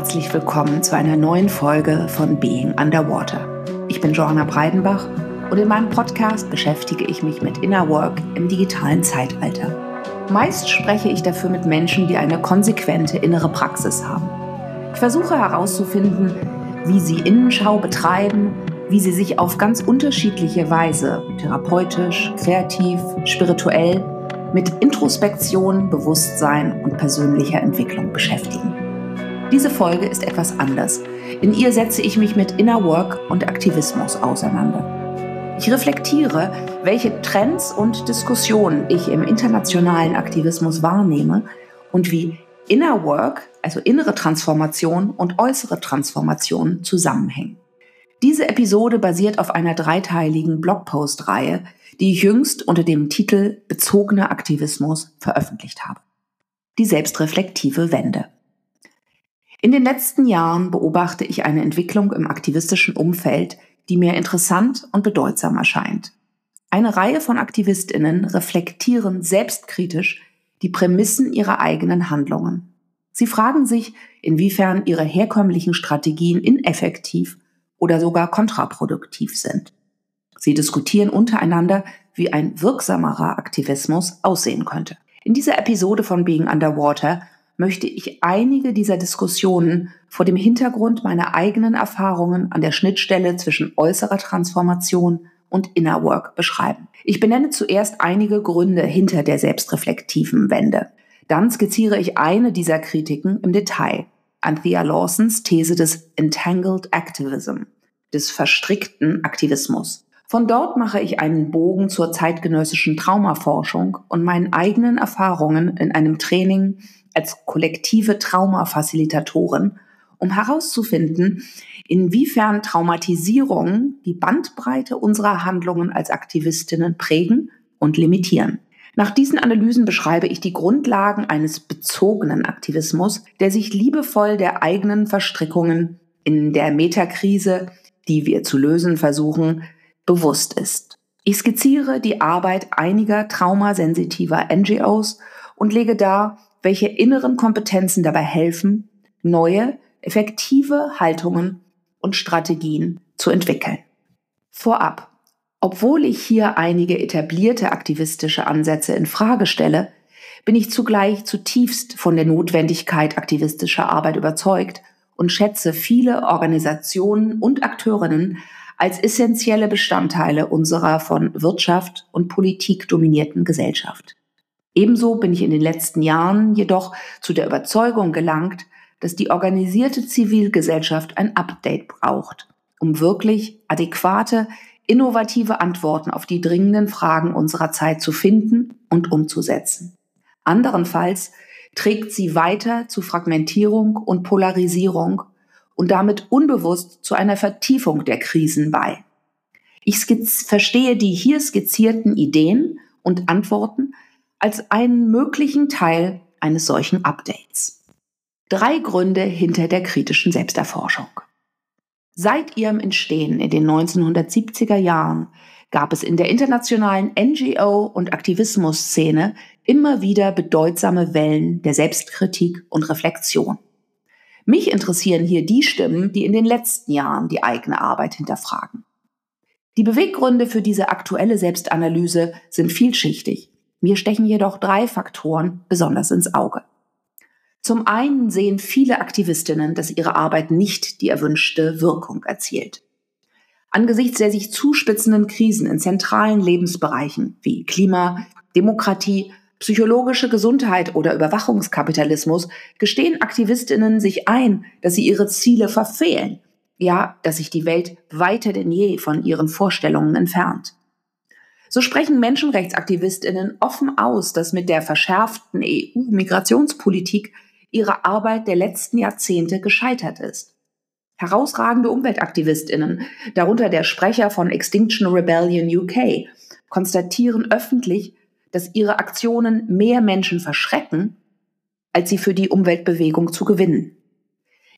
herzlich willkommen zu einer neuen Folge von Being Underwater. Ich bin Joanna Breidenbach und in meinem Podcast beschäftige ich mich mit Inner Work im digitalen Zeitalter. Meist spreche ich dafür mit Menschen, die eine konsequente innere Praxis haben. Ich versuche herauszufinden, wie sie Innenschau betreiben, wie sie sich auf ganz unterschiedliche Weise, therapeutisch, kreativ, spirituell, mit Introspektion, Bewusstsein und persönlicher Entwicklung beschäftigen. Diese Folge ist etwas anders. In ihr setze ich mich mit Inner Work und Aktivismus auseinander. Ich reflektiere, welche Trends und Diskussionen ich im internationalen Aktivismus wahrnehme und wie Inner Work, also innere Transformation und äußere Transformation zusammenhängen. Diese Episode basiert auf einer dreiteiligen Blogpost-Reihe, die ich jüngst unter dem Titel Bezogener Aktivismus veröffentlicht habe. Die selbstreflektive Wende. In den letzten Jahren beobachte ich eine Entwicklung im aktivistischen Umfeld, die mir interessant und bedeutsam erscheint. Eine Reihe von Aktivistinnen reflektieren selbstkritisch die Prämissen ihrer eigenen Handlungen. Sie fragen sich, inwiefern ihre herkömmlichen Strategien ineffektiv oder sogar kontraproduktiv sind. Sie diskutieren untereinander, wie ein wirksamerer Aktivismus aussehen könnte. In dieser Episode von Being Underwater möchte ich einige dieser Diskussionen vor dem Hintergrund meiner eigenen Erfahrungen an der Schnittstelle zwischen äußerer Transformation und Inner Work beschreiben. Ich benenne zuerst einige Gründe hinter der selbstreflektiven Wende. Dann skizziere ich eine dieser Kritiken im Detail. Anthea Lawsons These des Entangled Activism, des verstrickten Aktivismus. Von dort mache ich einen Bogen zur zeitgenössischen Traumaforschung und meinen eigenen Erfahrungen in einem Training als kollektive Traumafacilitatoren, um herauszufinden, inwiefern Traumatisierungen die Bandbreite unserer Handlungen als Aktivistinnen prägen und limitieren. Nach diesen Analysen beschreibe ich die Grundlagen eines bezogenen Aktivismus, der sich liebevoll der eigenen Verstrickungen in der Metakrise, die wir zu lösen versuchen, bewusst ist. Ich skizziere die Arbeit einiger traumasensitiver NGOs und lege dar, welche inneren Kompetenzen dabei helfen, neue, effektive Haltungen und Strategien zu entwickeln. Vorab, obwohl ich hier einige etablierte aktivistische Ansätze in Frage stelle, bin ich zugleich zutiefst von der Notwendigkeit aktivistischer Arbeit überzeugt und schätze viele Organisationen und Akteurinnen als essentielle Bestandteile unserer von Wirtschaft und Politik dominierten Gesellschaft. Ebenso bin ich in den letzten Jahren jedoch zu der Überzeugung gelangt, dass die organisierte Zivilgesellschaft ein Update braucht, um wirklich adäquate, innovative Antworten auf die dringenden Fragen unserer Zeit zu finden und umzusetzen. Anderenfalls trägt sie weiter zu Fragmentierung und Polarisierung und damit unbewusst zu einer Vertiefung der Krisen bei. Ich verstehe die hier skizzierten Ideen und Antworten als einen möglichen Teil eines solchen Updates. Drei Gründe hinter der kritischen Selbsterforschung. Seit ihrem Entstehen in den 1970er Jahren gab es in der internationalen NGO- und Aktivismusszene immer wieder bedeutsame Wellen der Selbstkritik und Reflexion. Mich interessieren hier die Stimmen, die in den letzten Jahren die eigene Arbeit hinterfragen. Die Beweggründe für diese aktuelle Selbstanalyse sind vielschichtig mir stechen jedoch drei Faktoren besonders ins Auge. Zum einen sehen viele Aktivistinnen, dass ihre Arbeit nicht die erwünschte Wirkung erzielt. Angesichts der sich zuspitzenden Krisen in zentralen Lebensbereichen wie Klima, Demokratie, psychologische Gesundheit oder Überwachungskapitalismus gestehen Aktivistinnen sich ein, dass sie ihre Ziele verfehlen, ja, dass sich die Welt weiter denn je von ihren Vorstellungen entfernt. So sprechen Menschenrechtsaktivistinnen offen aus, dass mit der verschärften EU-Migrationspolitik ihre Arbeit der letzten Jahrzehnte gescheitert ist. Herausragende Umweltaktivistinnen, darunter der Sprecher von Extinction Rebellion UK, konstatieren öffentlich, dass ihre Aktionen mehr Menschen verschrecken, als sie für die Umweltbewegung zu gewinnen.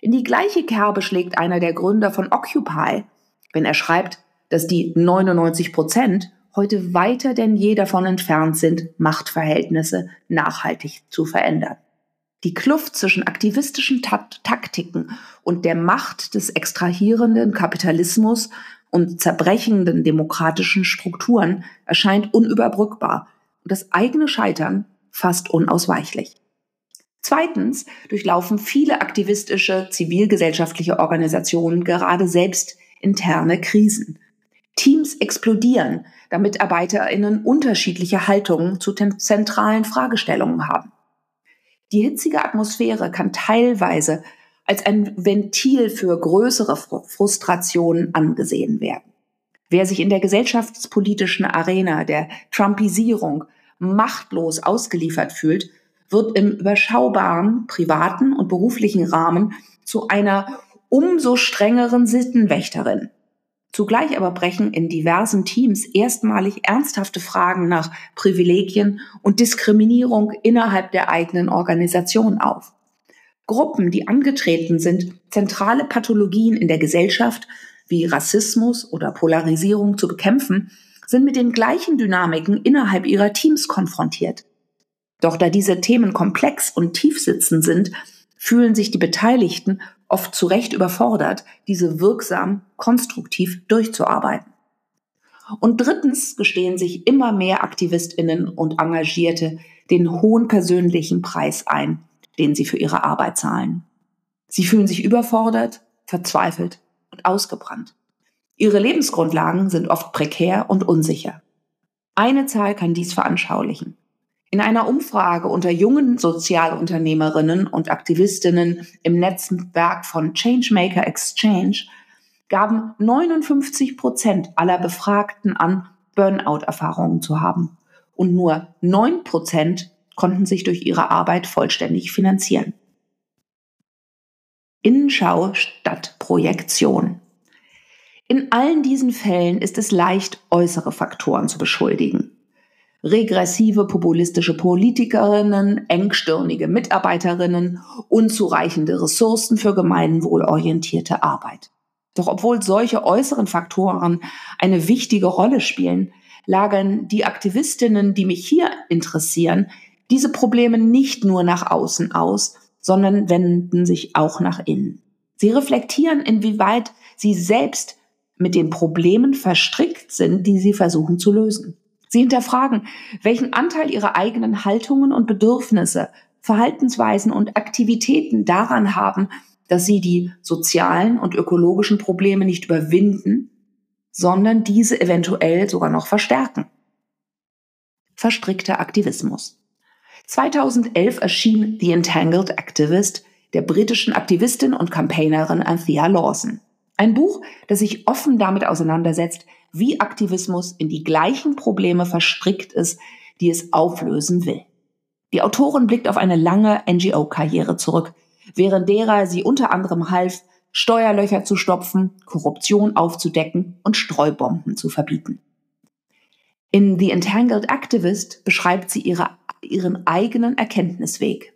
In die gleiche Kerbe schlägt einer der Gründer von Occupy, wenn er schreibt, dass die 99 Prozent heute weiter denn je davon entfernt sind, Machtverhältnisse nachhaltig zu verändern. Die Kluft zwischen aktivistischen Taktiken und der Macht des extrahierenden Kapitalismus und zerbrechenden demokratischen Strukturen erscheint unüberbrückbar und das eigene Scheitern fast unausweichlich. Zweitens durchlaufen viele aktivistische zivilgesellschaftliche Organisationen gerade selbst interne Krisen. Teams explodieren, da MitarbeiterInnen unterschiedliche Haltungen zu zentralen Fragestellungen haben. Die hitzige Atmosphäre kann teilweise als ein Ventil für größere Frustrationen angesehen werden. Wer sich in der gesellschaftspolitischen Arena der Trumpisierung machtlos ausgeliefert fühlt, wird im überschaubaren privaten und beruflichen Rahmen zu einer umso strengeren Sittenwächterin. Zugleich aber brechen in diversen Teams erstmalig ernsthafte Fragen nach Privilegien und Diskriminierung innerhalb der eigenen Organisation auf. Gruppen, die angetreten sind, zentrale Pathologien in der Gesellschaft wie Rassismus oder Polarisierung zu bekämpfen, sind mit den gleichen Dynamiken innerhalb ihrer Teams konfrontiert. Doch da diese Themen komplex und tiefsitzend sind, fühlen sich die Beteiligten oft zu Recht überfordert, diese wirksam, konstruktiv durchzuarbeiten. Und drittens gestehen sich immer mehr Aktivistinnen und Engagierte den hohen persönlichen Preis ein, den sie für ihre Arbeit zahlen. Sie fühlen sich überfordert, verzweifelt und ausgebrannt. Ihre Lebensgrundlagen sind oft prekär und unsicher. Eine Zahl kann dies veranschaulichen. In einer Umfrage unter jungen Sozialunternehmerinnen und Aktivistinnen im Netzwerk von Changemaker Exchange gaben 59 Prozent aller Befragten an, Burnout-Erfahrungen zu haben. Und nur 9 Prozent konnten sich durch ihre Arbeit vollständig finanzieren. Innenschau statt Projektion. In allen diesen Fällen ist es leicht, äußere Faktoren zu beschuldigen regressive populistische Politikerinnen, engstirnige Mitarbeiterinnen, unzureichende Ressourcen für gemeinwohlorientierte Arbeit. Doch obwohl solche äußeren Faktoren eine wichtige Rolle spielen, lagern die Aktivistinnen, die mich hier interessieren, diese Probleme nicht nur nach außen aus, sondern wenden sich auch nach innen. Sie reflektieren, inwieweit sie selbst mit den Problemen verstrickt sind, die sie versuchen zu lösen. Sie hinterfragen, welchen Anteil ihre eigenen Haltungen und Bedürfnisse, Verhaltensweisen und Aktivitäten daran haben, dass sie die sozialen und ökologischen Probleme nicht überwinden, sondern diese eventuell sogar noch verstärken. Verstrickter Aktivismus. 2011 erschien The Entangled Activist der britischen Aktivistin und Campaignerin Anthea Lawson. Ein Buch, das sich offen damit auseinandersetzt, wie Aktivismus in die gleichen Probleme verstrickt ist, die es auflösen will. Die Autorin blickt auf eine lange NGO-Karriere zurück, während derer sie unter anderem half, Steuerlöcher zu stopfen, Korruption aufzudecken und Streubomben zu verbieten. In The Entangled Activist beschreibt sie ihre, ihren eigenen Erkenntnisweg.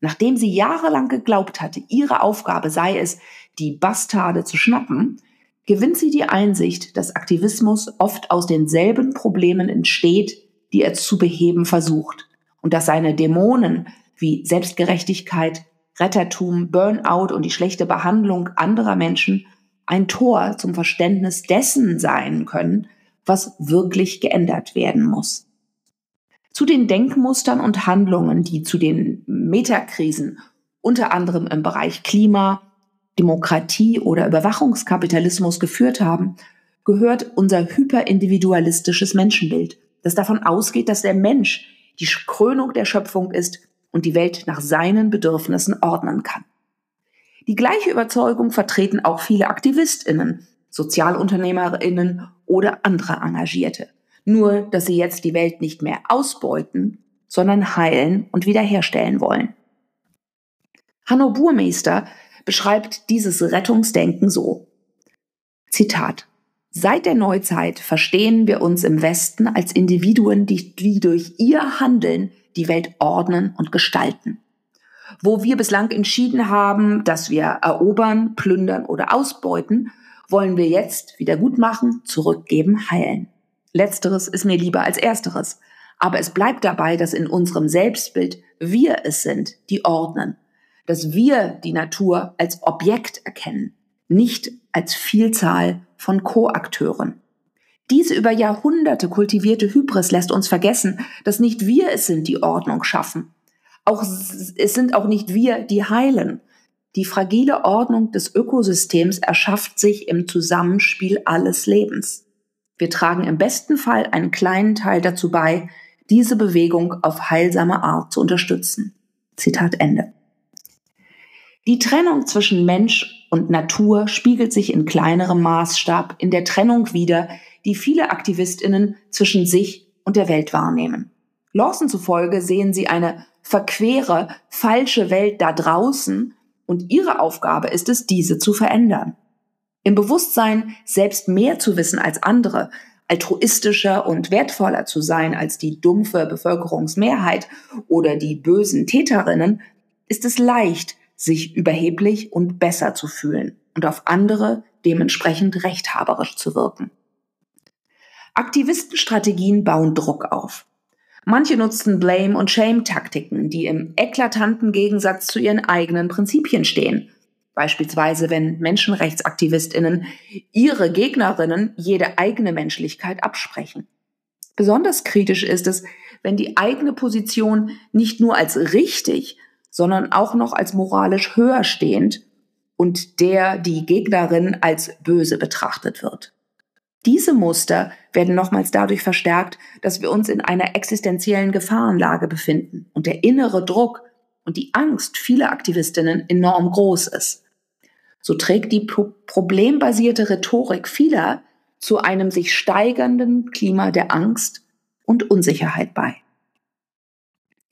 Nachdem sie jahrelang geglaubt hatte, ihre Aufgabe sei es, die Bastarde zu schnappen, gewinnt sie die Einsicht, dass Aktivismus oft aus denselben Problemen entsteht, die er zu beheben versucht und dass seine Dämonen wie Selbstgerechtigkeit, Rettertum, Burnout und die schlechte Behandlung anderer Menschen ein Tor zum Verständnis dessen sein können, was wirklich geändert werden muss. Zu den Denkmustern und Handlungen, die zu den Metakrisen unter anderem im Bereich Klima, Demokratie oder Überwachungskapitalismus geführt haben, gehört unser hyperindividualistisches Menschenbild, das davon ausgeht, dass der Mensch die Krönung der Schöpfung ist und die Welt nach seinen Bedürfnissen ordnen kann. Die gleiche Überzeugung vertreten auch viele Aktivistinnen, Sozialunternehmerinnen oder andere Engagierte. Nur, dass sie jetzt die Welt nicht mehr ausbeuten, sondern heilen und wiederherstellen wollen. Hanno Burmeister beschreibt dieses Rettungsdenken so. Zitat. Seit der Neuzeit verstehen wir uns im Westen als Individuen, die, die durch ihr Handeln die Welt ordnen und gestalten. Wo wir bislang entschieden haben, dass wir erobern, plündern oder ausbeuten, wollen wir jetzt wieder gut machen, zurückgeben, heilen. Letzteres ist mir lieber als ersteres. Aber es bleibt dabei, dass in unserem Selbstbild wir es sind, die ordnen, dass wir die Natur als Objekt erkennen, nicht als Vielzahl von Co-Akteuren. Diese über Jahrhunderte kultivierte Hybris lässt uns vergessen, dass nicht wir es sind, die Ordnung schaffen. Auch, es sind auch nicht wir, die heilen. Die fragile Ordnung des Ökosystems erschafft sich im Zusammenspiel alles Lebens. Wir tragen im besten Fall einen kleinen Teil dazu bei, diese Bewegung auf heilsame Art zu unterstützen. Zitat Ende. Die Trennung zwischen Mensch und Natur spiegelt sich in kleinerem Maßstab in der Trennung wider, die viele Aktivistinnen zwischen sich und der Welt wahrnehmen. Lawson zufolge sehen sie eine verquere, falsche Welt da draußen und ihre Aufgabe ist es, diese zu verändern. Im Bewusstsein, selbst mehr zu wissen als andere, altruistischer und wertvoller zu sein als die dumpfe Bevölkerungsmehrheit oder die bösen Täterinnen, ist es leicht, sich überheblich und besser zu fühlen und auf andere dementsprechend rechthaberisch zu wirken. Aktivistenstrategien bauen Druck auf. Manche nutzen Blame- und Shame-Taktiken, die im eklatanten Gegensatz zu ihren eigenen Prinzipien stehen. Beispielsweise, wenn Menschenrechtsaktivistinnen ihre Gegnerinnen jede eigene Menschlichkeit absprechen. Besonders kritisch ist es, wenn die eigene Position nicht nur als richtig, sondern auch noch als moralisch höher stehend und der die Gegnerin als böse betrachtet wird. Diese Muster werden nochmals dadurch verstärkt, dass wir uns in einer existenziellen Gefahrenlage befinden und der innere Druck und die Angst vieler Aktivistinnen enorm groß ist. So trägt die pro problembasierte Rhetorik vieler zu einem sich steigernden Klima der Angst und Unsicherheit bei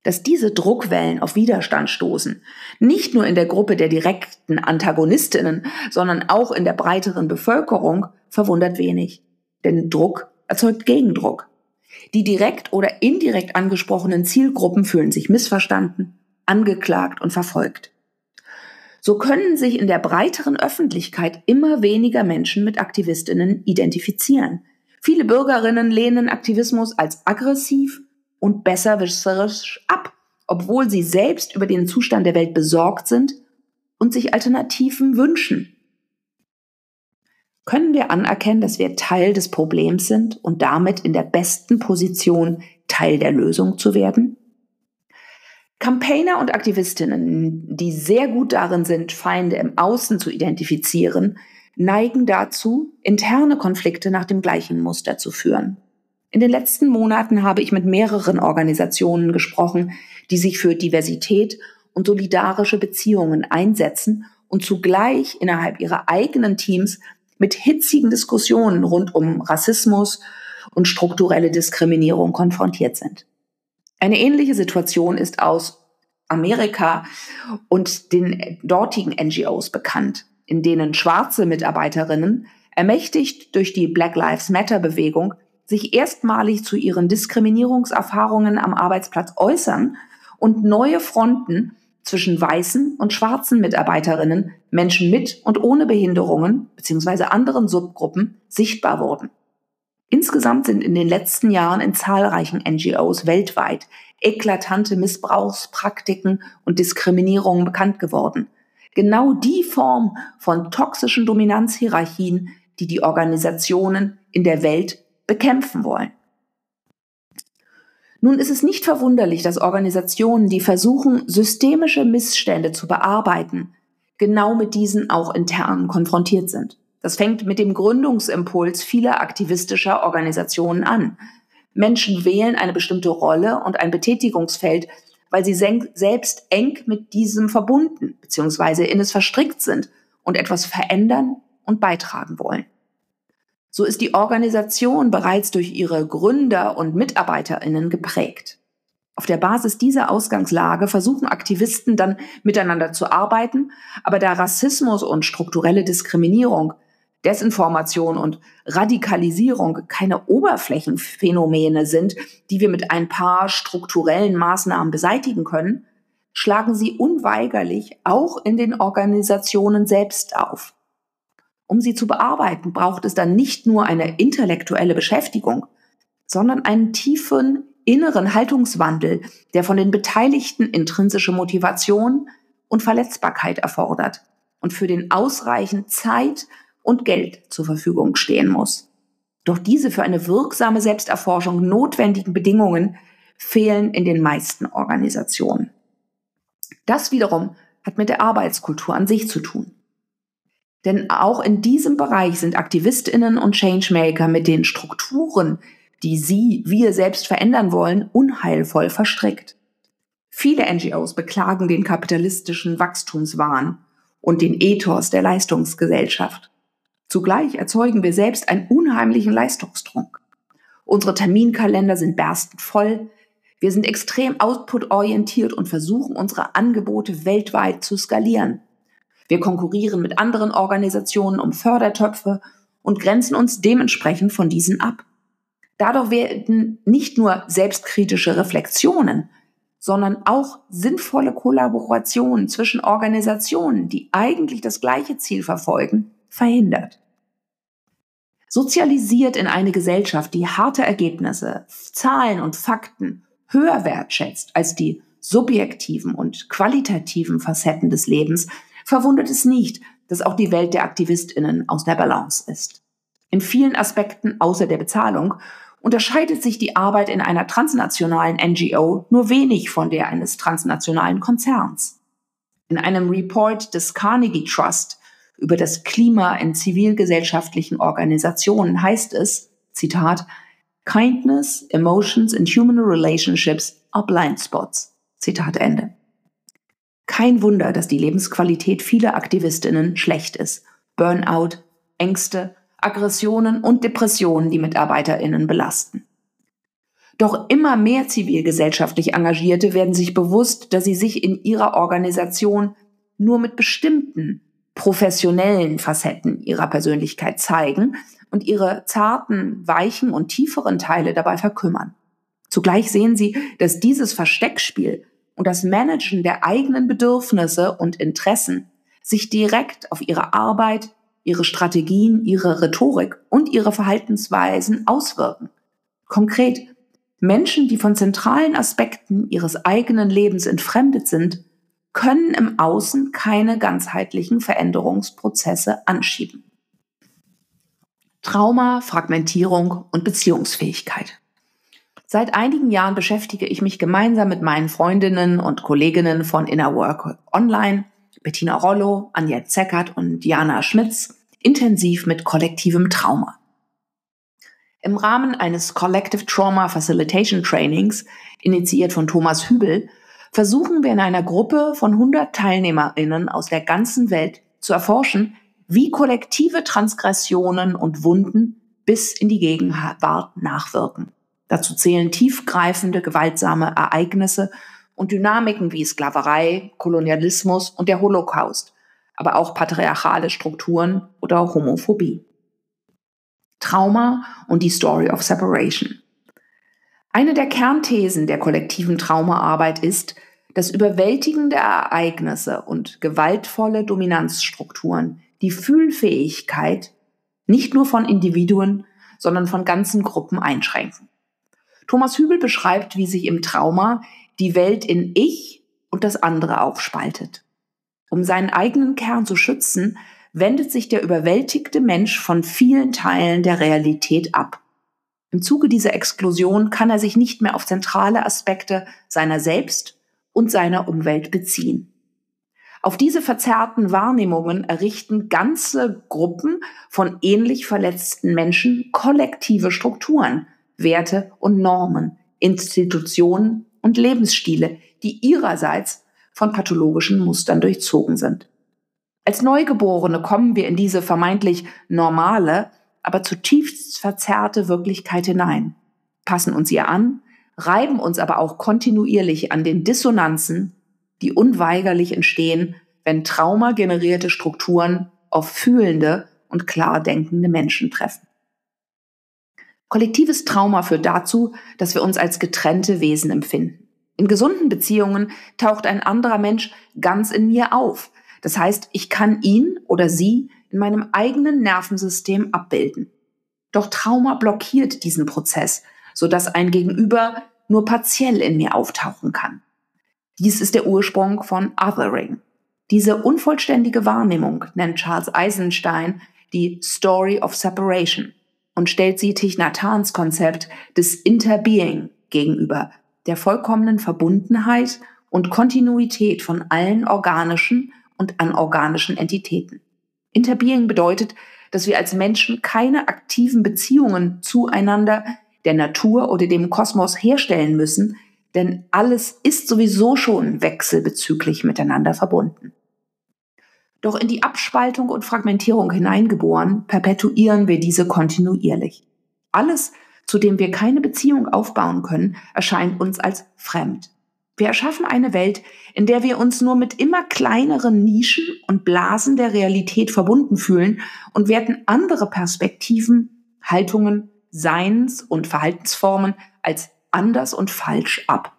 dass diese Druckwellen auf Widerstand stoßen. Nicht nur in der Gruppe der direkten Antagonistinnen, sondern auch in der breiteren Bevölkerung verwundert wenig. Denn Druck erzeugt Gegendruck. Die direkt oder indirekt angesprochenen Zielgruppen fühlen sich missverstanden, angeklagt und verfolgt. So können sich in der breiteren Öffentlichkeit immer weniger Menschen mit Aktivistinnen identifizieren. Viele Bürgerinnen lehnen Aktivismus als aggressiv und besserwisserisch ab, obwohl sie selbst über den Zustand der Welt besorgt sind und sich Alternativen wünschen. Können wir anerkennen, dass wir Teil des Problems sind und damit in der besten Position, Teil der Lösung zu werden? Campaigner und Aktivistinnen, die sehr gut darin sind, Feinde im Außen zu identifizieren, neigen dazu, interne Konflikte nach dem gleichen Muster zu führen. In den letzten Monaten habe ich mit mehreren Organisationen gesprochen, die sich für Diversität und solidarische Beziehungen einsetzen und zugleich innerhalb ihrer eigenen Teams mit hitzigen Diskussionen rund um Rassismus und strukturelle Diskriminierung konfrontiert sind. Eine ähnliche Situation ist aus Amerika und den dortigen NGOs bekannt, in denen schwarze Mitarbeiterinnen, ermächtigt durch die Black Lives Matter Bewegung, sich erstmalig zu ihren Diskriminierungserfahrungen am Arbeitsplatz äußern und neue Fronten zwischen weißen und schwarzen Mitarbeiterinnen, Menschen mit und ohne Behinderungen bzw. anderen Subgruppen sichtbar wurden. Insgesamt sind in den letzten Jahren in zahlreichen NGOs weltweit eklatante Missbrauchspraktiken und Diskriminierungen bekannt geworden. Genau die Form von toxischen Dominanzhierarchien, die die Organisationen in der Welt bekämpfen wollen. Nun ist es nicht verwunderlich, dass Organisationen, die versuchen, systemische Missstände zu bearbeiten, genau mit diesen auch intern konfrontiert sind. Das fängt mit dem Gründungsimpuls vieler aktivistischer Organisationen an. Menschen wählen eine bestimmte Rolle und ein Betätigungsfeld, weil sie selbst eng mit diesem verbunden bzw. in es verstrickt sind und etwas verändern und beitragen wollen. So ist die Organisation bereits durch ihre Gründer und Mitarbeiterinnen geprägt. Auf der Basis dieser Ausgangslage versuchen Aktivisten dann miteinander zu arbeiten, aber da Rassismus und strukturelle Diskriminierung, Desinformation und Radikalisierung keine Oberflächenphänomene sind, die wir mit ein paar strukturellen Maßnahmen beseitigen können, schlagen sie unweigerlich auch in den Organisationen selbst auf. Um sie zu bearbeiten, braucht es dann nicht nur eine intellektuelle Beschäftigung, sondern einen tiefen inneren Haltungswandel, der von den Beteiligten intrinsische Motivation und Verletzbarkeit erfordert und für den ausreichend Zeit und Geld zur Verfügung stehen muss. Doch diese für eine wirksame Selbsterforschung notwendigen Bedingungen fehlen in den meisten Organisationen. Das wiederum hat mit der Arbeitskultur an sich zu tun. Denn auch in diesem Bereich sind Aktivistinnen und Changemaker mit den Strukturen, die sie, wir selbst verändern wollen, unheilvoll verstrickt. Viele NGOs beklagen den kapitalistischen Wachstumswahn und den Ethos der Leistungsgesellschaft. Zugleich erzeugen wir selbst einen unheimlichen Leistungsdruck. Unsere Terminkalender sind berstend voll. Wir sind extrem outputorientiert und versuchen, unsere Angebote weltweit zu skalieren. Wir konkurrieren mit anderen Organisationen um Fördertöpfe und grenzen uns dementsprechend von diesen ab. Dadurch werden nicht nur selbstkritische Reflexionen, sondern auch sinnvolle Kollaborationen zwischen Organisationen, die eigentlich das gleiche Ziel verfolgen, verhindert. Sozialisiert in eine Gesellschaft, die harte Ergebnisse, Zahlen und Fakten höher wertschätzt als die subjektiven und qualitativen Facetten des Lebens, verwundert es nicht, dass auch die Welt der Aktivistinnen aus der Balance ist. In vielen Aspekten außer der Bezahlung unterscheidet sich die Arbeit in einer transnationalen NGO nur wenig von der eines transnationalen Konzerns. In einem Report des Carnegie Trust über das Klima in zivilgesellschaftlichen Organisationen heißt es, Zitat, Kindness, Emotions and Human Relationships are blind spots. Zitat Ende. Kein Wunder, dass die Lebensqualität vieler Aktivistinnen schlecht ist. Burnout, Ängste, Aggressionen und Depressionen die Mitarbeiterinnen belasten. Doch immer mehr zivilgesellschaftlich Engagierte werden sich bewusst, dass sie sich in ihrer Organisation nur mit bestimmten professionellen Facetten ihrer Persönlichkeit zeigen und ihre zarten, weichen und tieferen Teile dabei verkümmern. Zugleich sehen sie, dass dieses Versteckspiel und das Managen der eigenen Bedürfnisse und Interessen sich direkt auf ihre Arbeit, ihre Strategien, ihre Rhetorik und ihre Verhaltensweisen auswirken. Konkret, Menschen, die von zentralen Aspekten ihres eigenen Lebens entfremdet sind, können im Außen keine ganzheitlichen Veränderungsprozesse anschieben. Trauma, Fragmentierung und Beziehungsfähigkeit. Seit einigen Jahren beschäftige ich mich gemeinsam mit meinen Freundinnen und Kolleginnen von Inner Work Online, Bettina Rollo, Anja Zeckert und Diana Schmitz, intensiv mit kollektivem Trauma. Im Rahmen eines Collective Trauma Facilitation Trainings, initiiert von Thomas Hübel, versuchen wir in einer Gruppe von 100 TeilnehmerInnen aus der ganzen Welt zu erforschen, wie kollektive Transgressionen und Wunden bis in die Gegenwart nachwirken. Dazu zählen tiefgreifende, gewaltsame Ereignisse und Dynamiken wie Sklaverei, Kolonialismus und der Holocaust, aber auch patriarchale Strukturen oder Homophobie. Trauma und die Story of Separation. Eine der Kernthesen der kollektiven Traumaarbeit ist, dass überwältigende Ereignisse und gewaltvolle Dominanzstrukturen die Fühlfähigkeit nicht nur von Individuen, sondern von ganzen Gruppen einschränken. Thomas Hübel beschreibt, wie sich im Trauma die Welt in Ich und das andere aufspaltet. Um seinen eigenen Kern zu schützen, wendet sich der überwältigte Mensch von vielen Teilen der Realität ab. Im Zuge dieser Exklusion kann er sich nicht mehr auf zentrale Aspekte seiner selbst und seiner Umwelt beziehen. Auf diese verzerrten Wahrnehmungen errichten ganze Gruppen von ähnlich verletzten Menschen kollektive Strukturen, Werte und Normen, Institutionen und Lebensstile, die ihrerseits von pathologischen Mustern durchzogen sind. Als Neugeborene kommen wir in diese vermeintlich normale, aber zutiefst verzerrte Wirklichkeit hinein, passen uns ihr an, reiben uns aber auch kontinuierlich an den Dissonanzen, die unweigerlich entstehen, wenn traumagenerierte Strukturen auf fühlende und klar denkende Menschen treffen. Kollektives Trauma führt dazu, dass wir uns als getrennte Wesen empfinden. In gesunden Beziehungen taucht ein anderer Mensch ganz in mir auf. Das heißt, ich kann ihn oder sie in meinem eigenen Nervensystem abbilden. Doch Trauma blockiert diesen Prozess, sodass ein Gegenüber nur partiell in mir auftauchen kann. Dies ist der Ursprung von Othering. Diese unvollständige Wahrnehmung nennt Charles Eisenstein die Story of Separation und stellt sie Thich Nhat Hanhs Konzept des Interbeing gegenüber, der vollkommenen Verbundenheit und Kontinuität von allen organischen und anorganischen Entitäten. Interbeing bedeutet, dass wir als Menschen keine aktiven Beziehungen zueinander, der Natur oder dem Kosmos herstellen müssen, denn alles ist sowieso schon wechselbezüglich miteinander verbunden. Doch in die Abspaltung und Fragmentierung hineingeboren, perpetuieren wir diese kontinuierlich. Alles, zu dem wir keine Beziehung aufbauen können, erscheint uns als fremd. Wir erschaffen eine Welt, in der wir uns nur mit immer kleineren Nischen und Blasen der Realität verbunden fühlen und werten andere Perspektiven, Haltungen, Seins- und Verhaltensformen als anders und falsch ab.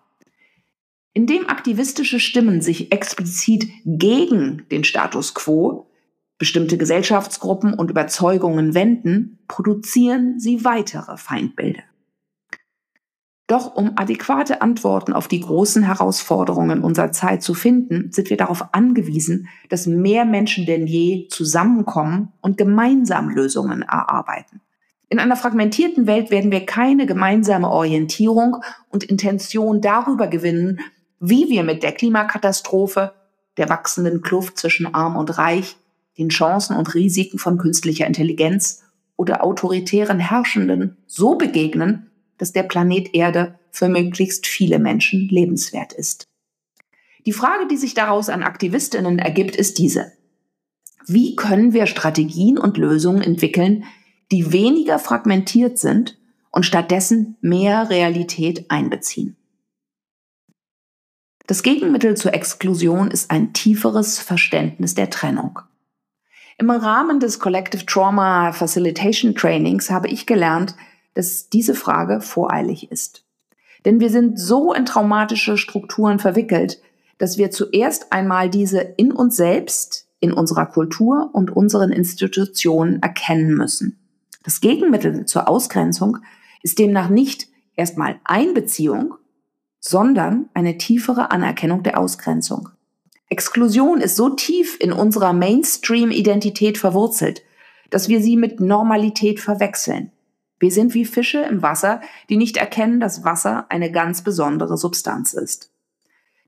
Indem aktivistische Stimmen sich explizit gegen den Status quo, bestimmte Gesellschaftsgruppen und Überzeugungen wenden, produzieren sie weitere Feindbilder. Doch um adäquate Antworten auf die großen Herausforderungen unserer Zeit zu finden, sind wir darauf angewiesen, dass mehr Menschen denn je zusammenkommen und gemeinsam Lösungen erarbeiten. In einer fragmentierten Welt werden wir keine gemeinsame Orientierung und Intention darüber gewinnen, wie wir mit der Klimakatastrophe, der wachsenden Kluft zwischen arm und reich, den Chancen und Risiken von künstlicher Intelligenz oder autoritären Herrschenden so begegnen, dass der Planet Erde für möglichst viele Menschen lebenswert ist. Die Frage, die sich daraus an Aktivistinnen ergibt, ist diese. Wie können wir Strategien und Lösungen entwickeln, die weniger fragmentiert sind und stattdessen mehr Realität einbeziehen? Das Gegenmittel zur Exklusion ist ein tieferes Verständnis der Trennung. Im Rahmen des Collective Trauma Facilitation Trainings habe ich gelernt, dass diese Frage voreilig ist. Denn wir sind so in traumatische Strukturen verwickelt, dass wir zuerst einmal diese in uns selbst, in unserer Kultur und unseren Institutionen erkennen müssen. Das Gegenmittel zur Ausgrenzung ist demnach nicht erstmal Einbeziehung, sondern eine tiefere Anerkennung der Ausgrenzung. Exklusion ist so tief in unserer Mainstream-Identität verwurzelt, dass wir sie mit Normalität verwechseln. Wir sind wie Fische im Wasser, die nicht erkennen, dass Wasser eine ganz besondere Substanz ist.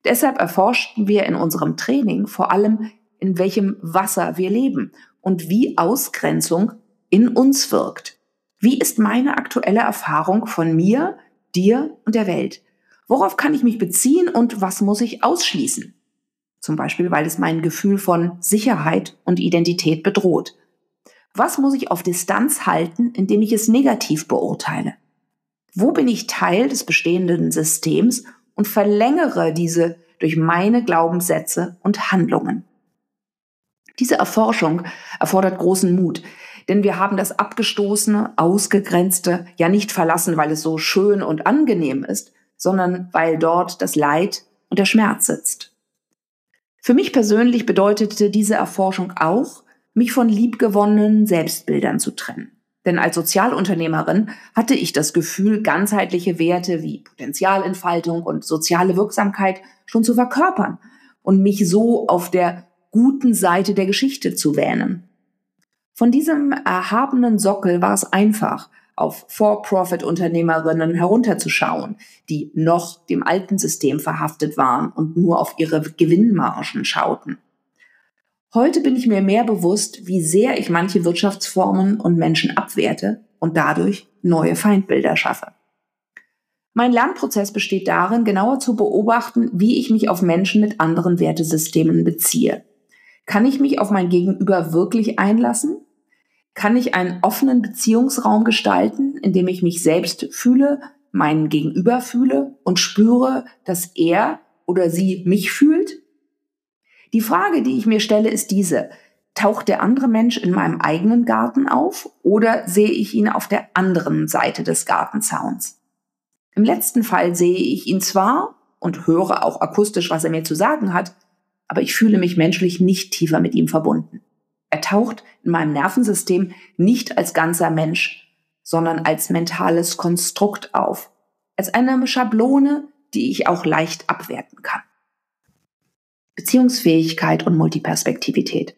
Deshalb erforschten wir in unserem Training vor allem, in welchem Wasser wir leben und wie Ausgrenzung in uns wirkt. Wie ist meine aktuelle Erfahrung von mir, dir und der Welt? Worauf kann ich mich beziehen und was muss ich ausschließen? Zum Beispiel, weil es mein Gefühl von Sicherheit und Identität bedroht. Was muss ich auf Distanz halten, indem ich es negativ beurteile? Wo bin ich Teil des bestehenden Systems und verlängere diese durch meine Glaubenssätze und Handlungen? Diese Erforschung erfordert großen Mut, denn wir haben das Abgestoßene, Ausgegrenzte ja nicht verlassen, weil es so schön und angenehm ist, sondern weil dort das Leid und der Schmerz sitzt. Für mich persönlich bedeutete diese Erforschung auch, mich von liebgewonnenen Selbstbildern zu trennen. Denn als Sozialunternehmerin hatte ich das Gefühl, ganzheitliche Werte wie Potenzialentfaltung und soziale Wirksamkeit schon zu verkörpern und mich so auf der guten Seite der Geschichte zu wähnen. Von diesem erhabenen Sockel war es einfach, auf For-Profit-Unternehmerinnen herunterzuschauen, die noch dem alten System verhaftet waren und nur auf ihre Gewinnmargen schauten. Heute bin ich mir mehr bewusst, wie sehr ich manche Wirtschaftsformen und Menschen abwerte und dadurch neue Feindbilder schaffe. Mein Lernprozess besteht darin, genauer zu beobachten, wie ich mich auf Menschen mit anderen Wertesystemen beziehe. Kann ich mich auf mein Gegenüber wirklich einlassen? Kann ich einen offenen Beziehungsraum gestalten, in dem ich mich selbst fühle, meinen Gegenüber fühle und spüre, dass er oder sie mich fühlt? Die Frage, die ich mir stelle, ist diese. Taucht der andere Mensch in meinem eigenen Garten auf oder sehe ich ihn auf der anderen Seite des Gartenzauns? Im letzten Fall sehe ich ihn zwar und höre auch akustisch, was er mir zu sagen hat, aber ich fühle mich menschlich nicht tiefer mit ihm verbunden. Er taucht in meinem Nervensystem nicht als ganzer Mensch, sondern als mentales Konstrukt auf. als eine Schablone, die ich auch leicht abwerten kann. Beziehungsfähigkeit und Multiperspektivität.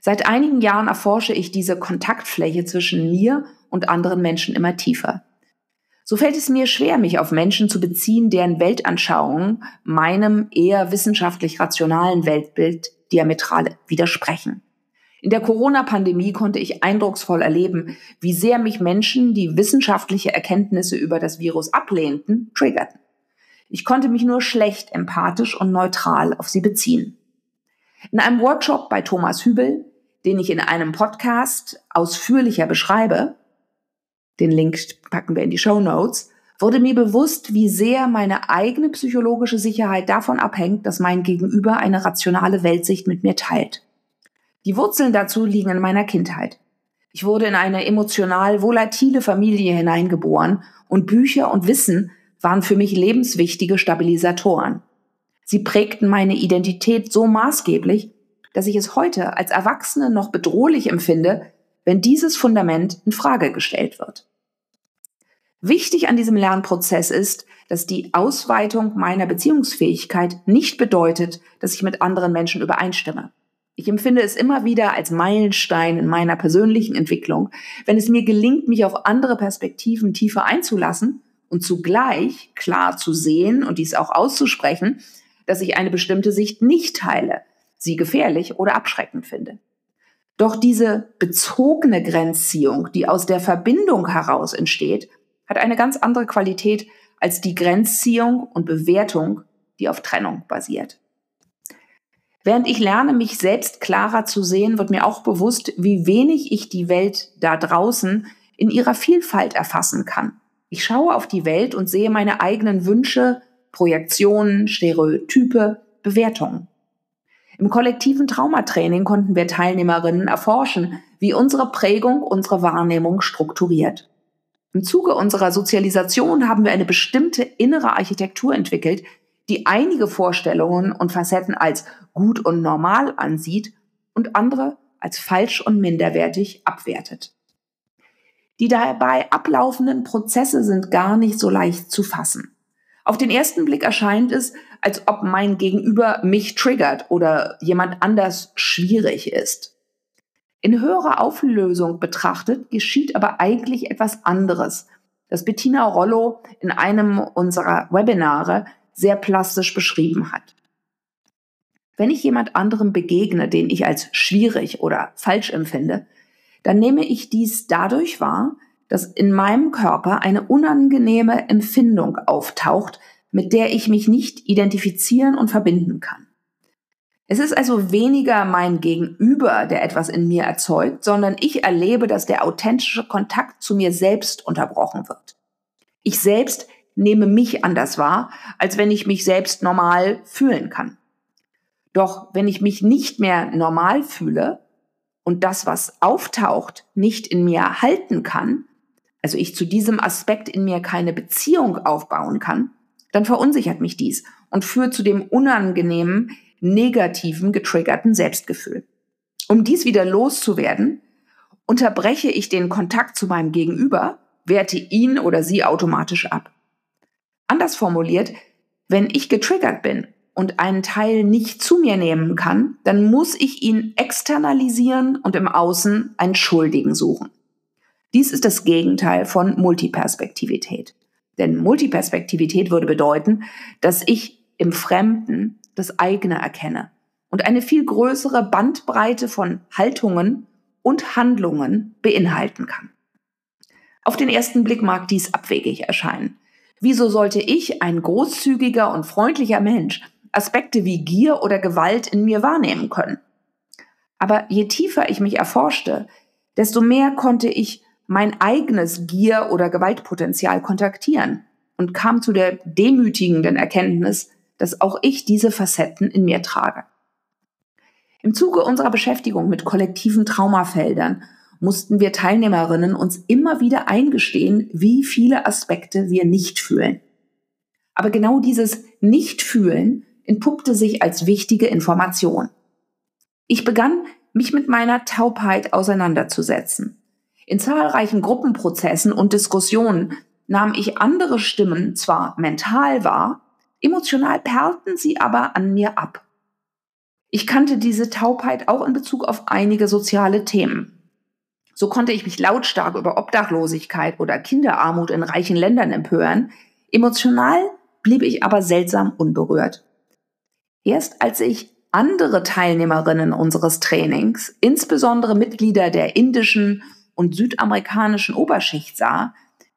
Seit einigen Jahren erforsche ich diese Kontaktfläche zwischen mir und anderen Menschen immer tiefer. So fällt es mir schwer, mich auf Menschen zu beziehen, deren Weltanschauungen meinem eher wissenschaftlich rationalen Weltbild diametral widersprechen. In der Corona-Pandemie konnte ich eindrucksvoll erleben, wie sehr mich Menschen, die wissenschaftliche Erkenntnisse über das Virus ablehnten, triggerten. Ich konnte mich nur schlecht empathisch und neutral auf sie beziehen. In einem Workshop bei Thomas Hübel, den ich in einem Podcast ausführlicher beschreibe, den Link packen wir in die Show Notes, wurde mir bewusst, wie sehr meine eigene psychologische Sicherheit davon abhängt, dass mein Gegenüber eine rationale Weltsicht mit mir teilt. Die Wurzeln dazu liegen in meiner Kindheit. Ich wurde in eine emotional volatile Familie hineingeboren und Bücher und Wissen waren für mich lebenswichtige Stabilisatoren. Sie prägten meine Identität so maßgeblich, dass ich es heute als Erwachsene noch bedrohlich empfinde, wenn dieses Fundament in Frage gestellt wird. Wichtig an diesem Lernprozess ist, dass die Ausweitung meiner Beziehungsfähigkeit nicht bedeutet, dass ich mit anderen Menschen übereinstimme. Ich empfinde es immer wieder als Meilenstein in meiner persönlichen Entwicklung, wenn es mir gelingt, mich auf andere Perspektiven tiefer einzulassen und zugleich klar zu sehen und dies auch auszusprechen, dass ich eine bestimmte Sicht nicht teile, sie gefährlich oder abschreckend finde. Doch diese bezogene Grenzziehung, die aus der Verbindung heraus entsteht, hat eine ganz andere Qualität als die Grenzziehung und Bewertung, die auf Trennung basiert. Während ich lerne, mich selbst klarer zu sehen, wird mir auch bewusst, wie wenig ich die Welt da draußen in ihrer Vielfalt erfassen kann. Ich schaue auf die Welt und sehe meine eigenen Wünsche, Projektionen, Stereotype, Bewertungen. Im kollektiven Traumatraining konnten wir Teilnehmerinnen erforschen, wie unsere Prägung unsere Wahrnehmung strukturiert. Im Zuge unserer Sozialisation haben wir eine bestimmte innere Architektur entwickelt, die einige Vorstellungen und Facetten als gut und normal ansieht und andere als falsch und minderwertig abwertet. Die dabei ablaufenden Prozesse sind gar nicht so leicht zu fassen. Auf den ersten Blick erscheint es, als ob mein Gegenüber mich triggert oder jemand anders schwierig ist. In höherer Auflösung betrachtet geschieht aber eigentlich etwas anderes, das Bettina Rollo in einem unserer Webinare sehr plastisch beschrieben hat. Wenn ich jemand anderem begegne, den ich als schwierig oder falsch empfinde, dann nehme ich dies dadurch wahr, dass in meinem Körper eine unangenehme Empfindung auftaucht, mit der ich mich nicht identifizieren und verbinden kann. Es ist also weniger mein Gegenüber, der etwas in mir erzeugt, sondern ich erlebe, dass der authentische Kontakt zu mir selbst unterbrochen wird. Ich selbst nehme mich anders wahr, als wenn ich mich selbst normal fühlen kann. Doch wenn ich mich nicht mehr normal fühle und das, was auftaucht, nicht in mir halten kann, also ich zu diesem Aspekt in mir keine Beziehung aufbauen kann, dann verunsichert mich dies und führt zu dem unangenehmen, negativen, getriggerten Selbstgefühl. Um dies wieder loszuwerden, unterbreche ich den Kontakt zu meinem Gegenüber, werte ihn oder sie automatisch ab. Anders formuliert, wenn ich getriggert bin und einen Teil nicht zu mir nehmen kann, dann muss ich ihn externalisieren und im Außen einen Schuldigen suchen. Dies ist das Gegenteil von Multiperspektivität. Denn Multiperspektivität würde bedeuten, dass ich im Fremden das eigene erkenne und eine viel größere Bandbreite von Haltungen und Handlungen beinhalten kann. Auf den ersten Blick mag dies abwegig erscheinen. Wieso sollte ich, ein großzügiger und freundlicher Mensch, Aspekte wie Gier oder Gewalt in mir wahrnehmen können? Aber je tiefer ich mich erforschte, desto mehr konnte ich mein eigenes Gier- oder Gewaltpotenzial kontaktieren und kam zu der demütigenden Erkenntnis, dass auch ich diese Facetten in mir trage. Im Zuge unserer Beschäftigung mit kollektiven Traumafeldern mussten wir Teilnehmerinnen uns immer wieder eingestehen, wie viele Aspekte wir nicht fühlen. Aber genau dieses Nichtfühlen entpuppte sich als wichtige Information. Ich begann, mich mit meiner Taubheit auseinanderzusetzen. In zahlreichen Gruppenprozessen und Diskussionen nahm ich andere Stimmen zwar mental wahr, emotional perlten sie aber an mir ab. Ich kannte diese Taubheit auch in Bezug auf einige soziale Themen. So konnte ich mich lautstark über Obdachlosigkeit oder Kinderarmut in reichen Ländern empören. Emotional blieb ich aber seltsam unberührt. Erst als ich andere Teilnehmerinnen unseres Trainings, insbesondere Mitglieder der indischen und südamerikanischen Oberschicht sah,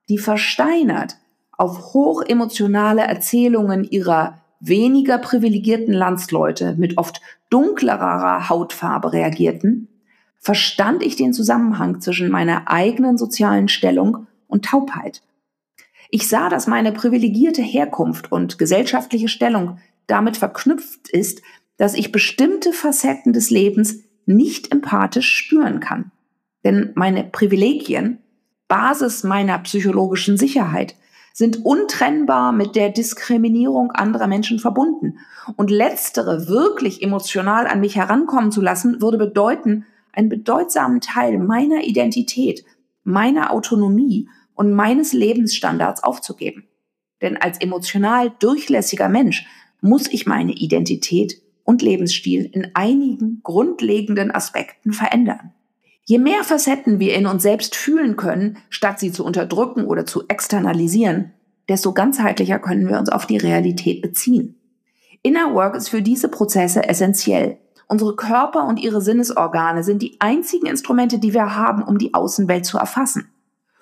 die versteinert auf hochemotionale Erzählungen ihrer weniger privilegierten Landsleute mit oft dunklerer Hautfarbe reagierten, verstand ich den Zusammenhang zwischen meiner eigenen sozialen Stellung und Taubheit. Ich sah, dass meine privilegierte Herkunft und gesellschaftliche Stellung damit verknüpft ist, dass ich bestimmte Facetten des Lebens nicht empathisch spüren kann. Denn meine Privilegien, Basis meiner psychologischen Sicherheit, sind untrennbar mit der Diskriminierung anderer Menschen verbunden. Und letztere wirklich emotional an mich herankommen zu lassen, würde bedeuten, einen bedeutsamen Teil meiner Identität, meiner Autonomie und meines Lebensstandards aufzugeben. Denn als emotional durchlässiger Mensch muss ich meine Identität und Lebensstil in einigen grundlegenden Aspekten verändern. Je mehr Facetten wir in uns selbst fühlen können, statt sie zu unterdrücken oder zu externalisieren, desto ganzheitlicher können wir uns auf die Realität beziehen. Inner Work ist für diese Prozesse essentiell. Unsere Körper und ihre Sinnesorgane sind die einzigen Instrumente, die wir haben, um die Außenwelt zu erfassen.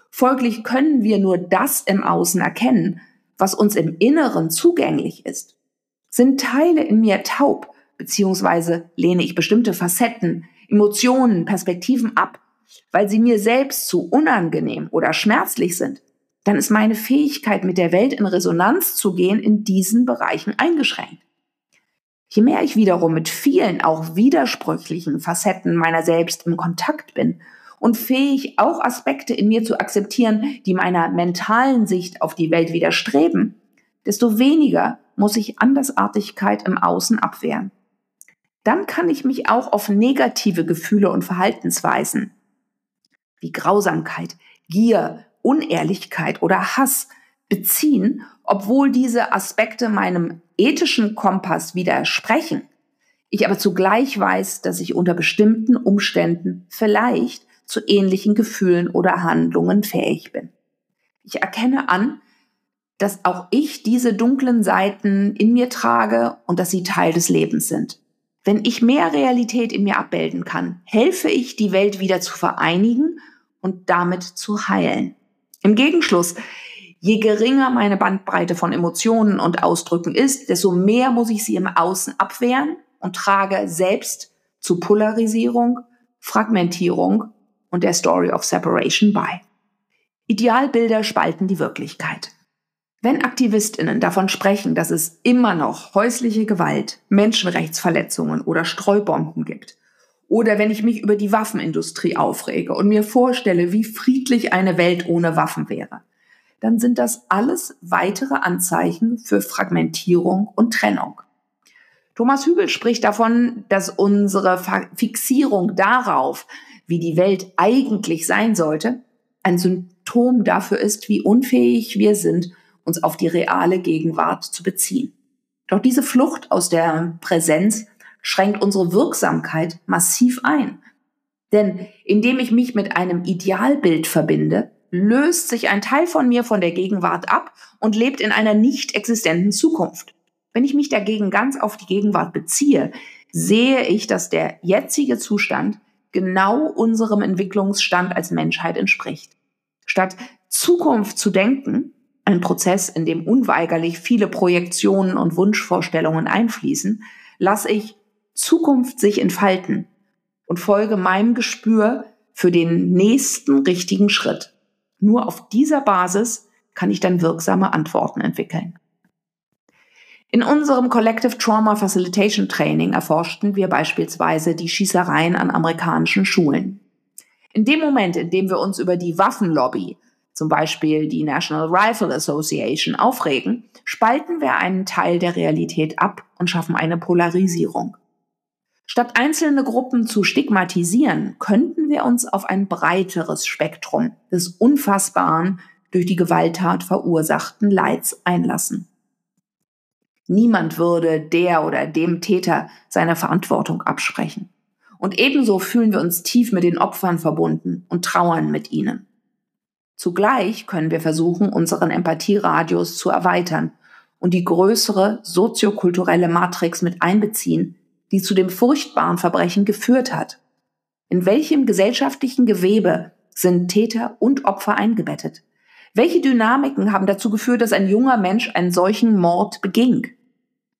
Folglich können wir nur das im Außen erkennen, was uns im Inneren zugänglich ist. Sind Teile in mir taub, beziehungsweise lehne ich bestimmte Facetten, Emotionen, Perspektiven ab, weil sie mir selbst zu unangenehm oder schmerzlich sind, dann ist meine Fähigkeit, mit der Welt in Resonanz zu gehen, in diesen Bereichen eingeschränkt. Je mehr ich wiederum mit vielen auch widersprüchlichen Facetten meiner selbst im Kontakt bin und fähig, auch Aspekte in mir zu akzeptieren, die meiner mentalen Sicht auf die Welt widerstreben, desto weniger muss ich Andersartigkeit im Außen abwehren. Dann kann ich mich auch auf negative Gefühle und Verhaltensweisen wie Grausamkeit, Gier, Unehrlichkeit oder Hass beziehen, obwohl diese Aspekte meinem ethischen Kompass widersprechen. Ich aber zugleich weiß, dass ich unter bestimmten Umständen vielleicht zu ähnlichen Gefühlen oder Handlungen fähig bin. Ich erkenne an, dass auch ich diese dunklen Seiten in mir trage und dass sie Teil des Lebens sind. Wenn ich mehr Realität in mir abbilden kann, helfe ich, die Welt wieder zu vereinigen und damit zu heilen. Im Gegenschluss, je geringer meine Bandbreite von Emotionen und Ausdrücken ist, desto mehr muss ich sie im Außen abwehren und trage selbst zu Polarisierung, Fragmentierung und der Story of Separation bei. Idealbilder spalten die Wirklichkeit. Wenn Aktivistinnen davon sprechen, dass es immer noch häusliche Gewalt, Menschenrechtsverletzungen oder Streubomben gibt, oder wenn ich mich über die Waffenindustrie aufrege und mir vorstelle, wie friedlich eine Welt ohne Waffen wäre, dann sind das alles weitere Anzeichen für Fragmentierung und Trennung. Thomas Hügel spricht davon, dass unsere Fixierung darauf, wie die Welt eigentlich sein sollte, ein Symptom dafür ist, wie unfähig wir sind, uns auf die reale Gegenwart zu beziehen. Doch diese Flucht aus der Präsenz schränkt unsere Wirksamkeit massiv ein. Denn indem ich mich mit einem Idealbild verbinde, löst sich ein Teil von mir von der Gegenwart ab und lebt in einer nicht existenten Zukunft. Wenn ich mich dagegen ganz auf die Gegenwart beziehe, sehe ich, dass der jetzige Zustand genau unserem Entwicklungsstand als Menschheit entspricht. Statt Zukunft zu denken, ein Prozess, in dem unweigerlich viele Projektionen und Wunschvorstellungen einfließen, lasse ich Zukunft sich entfalten und folge meinem Gespür für den nächsten richtigen Schritt. Nur auf dieser Basis kann ich dann wirksame Antworten entwickeln. In unserem Collective Trauma Facilitation Training erforschten wir beispielsweise die Schießereien an amerikanischen Schulen. In dem Moment, in dem wir uns über die Waffenlobby zum Beispiel die National Rifle Association, aufregen, spalten wir einen Teil der Realität ab und schaffen eine Polarisierung. Statt einzelne Gruppen zu stigmatisieren, könnten wir uns auf ein breiteres Spektrum des Unfassbaren durch die Gewalttat verursachten Leids einlassen. Niemand würde der oder dem Täter seine Verantwortung absprechen. Und ebenso fühlen wir uns tief mit den Opfern verbunden und trauern mit ihnen. Zugleich können wir versuchen, unseren Empathieradius zu erweitern und die größere soziokulturelle Matrix mit einbeziehen, die zu dem furchtbaren Verbrechen geführt hat. In welchem gesellschaftlichen Gewebe sind Täter und Opfer eingebettet? Welche Dynamiken haben dazu geführt, dass ein junger Mensch einen solchen Mord beging?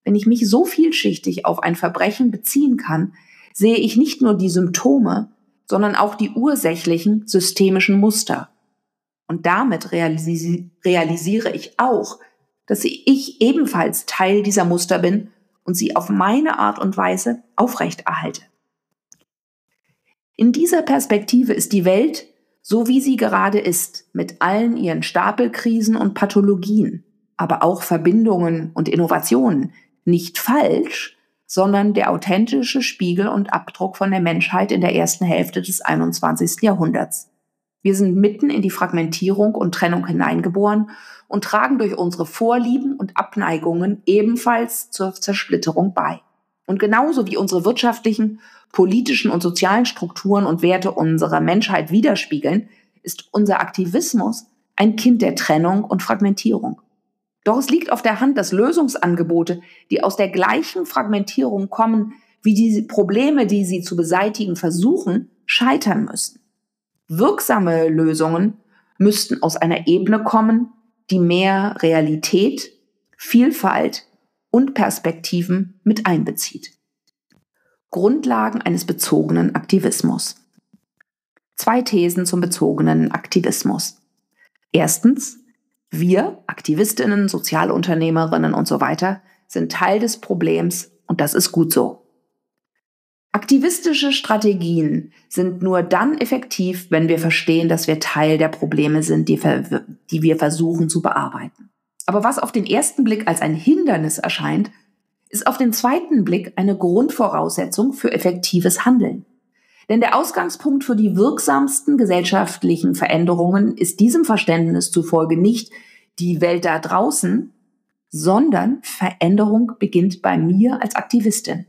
Wenn ich mich so vielschichtig auf ein Verbrechen beziehen kann, sehe ich nicht nur die Symptome, sondern auch die ursächlichen systemischen Muster. Und damit realisi realisiere ich auch, dass ich ebenfalls Teil dieser Muster bin und sie auf meine Art und Weise aufrechterhalte. In dieser Perspektive ist die Welt, so wie sie gerade ist, mit allen ihren Stapelkrisen und Pathologien, aber auch Verbindungen und Innovationen, nicht falsch, sondern der authentische Spiegel und Abdruck von der Menschheit in der ersten Hälfte des 21. Jahrhunderts. Wir sind mitten in die Fragmentierung und Trennung hineingeboren und tragen durch unsere Vorlieben und Abneigungen ebenfalls zur Zersplitterung bei. Und genauso wie unsere wirtschaftlichen, politischen und sozialen Strukturen und Werte unserer Menschheit widerspiegeln, ist unser Aktivismus ein Kind der Trennung und Fragmentierung. Doch es liegt auf der Hand, dass Lösungsangebote, die aus der gleichen Fragmentierung kommen, wie die Probleme, die sie zu beseitigen versuchen, scheitern müssen. Wirksame Lösungen müssten aus einer Ebene kommen, die mehr Realität, Vielfalt und Perspektiven mit einbezieht. Grundlagen eines bezogenen Aktivismus. Zwei Thesen zum bezogenen Aktivismus. Erstens, wir, Aktivistinnen, Sozialunternehmerinnen und so weiter, sind Teil des Problems und das ist gut so. Aktivistische Strategien sind nur dann effektiv, wenn wir verstehen, dass wir Teil der Probleme sind, die, die, wir versuchen zu bearbeiten. Aber was auf den ersten Blick als ein Hindernis erscheint, ist auf den zweiten Blick eine Grundvoraussetzung für effektives Handeln. Denn der Ausgangspunkt für die wirksamsten gesellschaftlichen Veränderungen ist diesem Verständnis zufolge nicht die Welt da draußen, sondern Veränderung beginnt bei mir als Aktivistin.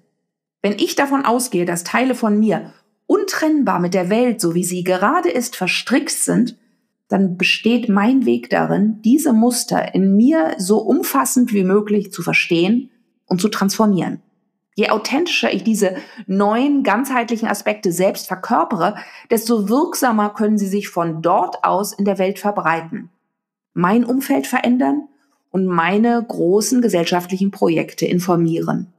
Wenn ich davon ausgehe, dass Teile von mir untrennbar mit der Welt, so wie sie gerade ist, verstrickt sind, dann besteht mein Weg darin, diese Muster in mir so umfassend wie möglich zu verstehen und zu transformieren. Je authentischer ich diese neuen ganzheitlichen Aspekte selbst verkörpere, desto wirksamer können sie sich von dort aus in der Welt verbreiten, mein Umfeld verändern und meine großen gesellschaftlichen Projekte informieren.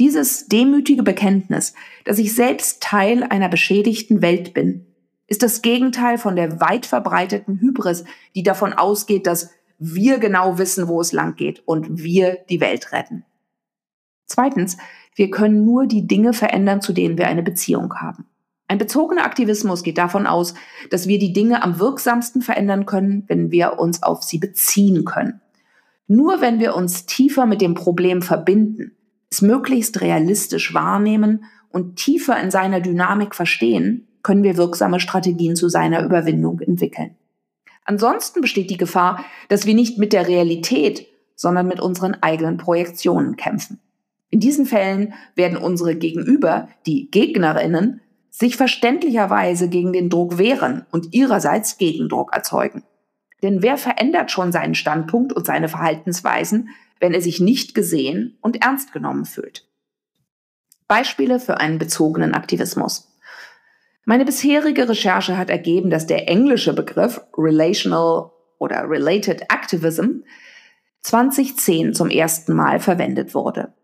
Dieses demütige Bekenntnis, dass ich selbst Teil einer beschädigten Welt bin, ist das Gegenteil von der weit verbreiteten Hybris, die davon ausgeht, dass wir genau wissen, wo es lang geht und wir die Welt retten. Zweitens, wir können nur die Dinge verändern, zu denen wir eine Beziehung haben. Ein bezogener Aktivismus geht davon aus, dass wir die Dinge am wirksamsten verändern können, wenn wir uns auf sie beziehen können. Nur wenn wir uns tiefer mit dem Problem verbinden, es möglichst realistisch wahrnehmen und tiefer in seiner Dynamik verstehen, können wir wirksame Strategien zu seiner Überwindung entwickeln. Ansonsten besteht die Gefahr, dass wir nicht mit der Realität, sondern mit unseren eigenen Projektionen kämpfen. In diesen Fällen werden unsere Gegenüber, die Gegnerinnen, sich verständlicherweise gegen den Druck wehren und ihrerseits Gegendruck erzeugen. Denn wer verändert schon seinen Standpunkt und seine Verhaltensweisen, wenn er sich nicht gesehen und ernst genommen fühlt? Beispiele für einen bezogenen Aktivismus. Meine bisherige Recherche hat ergeben, dass der englische Begriff Relational oder Related Activism 2010 zum ersten Mal verwendet wurde.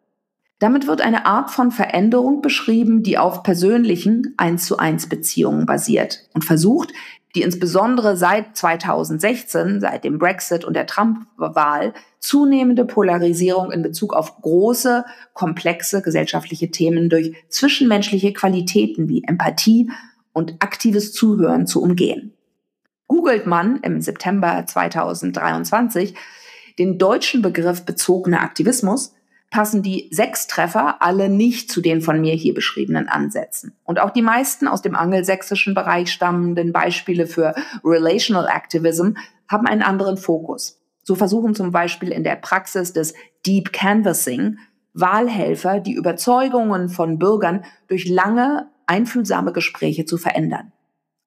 Damit wird eine Art von Veränderung beschrieben, die auf persönlichen 1 zu 1 Beziehungen basiert und versucht, die insbesondere seit 2016, seit dem Brexit und der Trump-Wahl, zunehmende Polarisierung in Bezug auf große, komplexe gesellschaftliche Themen durch zwischenmenschliche Qualitäten wie Empathie und aktives Zuhören zu umgehen. Googelt man im September 2023 den deutschen Begriff bezogener Aktivismus, passen die sechs Treffer alle nicht zu den von mir hier beschriebenen Ansätzen. Und auch die meisten aus dem angelsächsischen Bereich stammenden Beispiele für Relational Activism haben einen anderen Fokus. So versuchen zum Beispiel in der Praxis des Deep Canvassing Wahlhelfer die Überzeugungen von Bürgern durch lange, einfühlsame Gespräche zu verändern.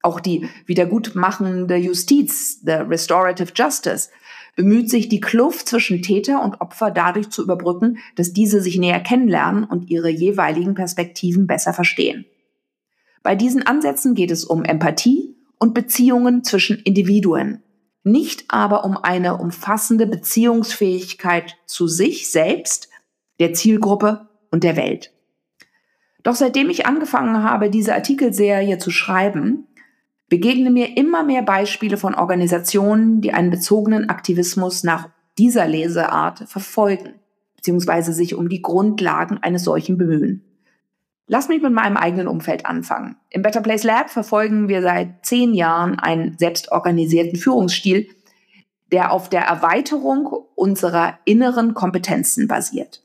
Auch die wiedergutmachende Justiz, the Restorative Justice, bemüht sich, die Kluft zwischen Täter und Opfer dadurch zu überbrücken, dass diese sich näher kennenlernen und ihre jeweiligen Perspektiven besser verstehen. Bei diesen Ansätzen geht es um Empathie und Beziehungen zwischen Individuen, nicht aber um eine umfassende Beziehungsfähigkeit zu sich selbst, der Zielgruppe und der Welt. Doch seitdem ich angefangen habe, diese Artikelserie zu schreiben, begegnen mir immer mehr Beispiele von Organisationen, die einen bezogenen Aktivismus nach dieser Leseart verfolgen, beziehungsweise sich um die Grundlagen eines solchen bemühen. Lass mich mit meinem eigenen Umfeld anfangen. Im Better Place Lab verfolgen wir seit zehn Jahren einen selbstorganisierten Führungsstil, der auf der Erweiterung unserer inneren Kompetenzen basiert.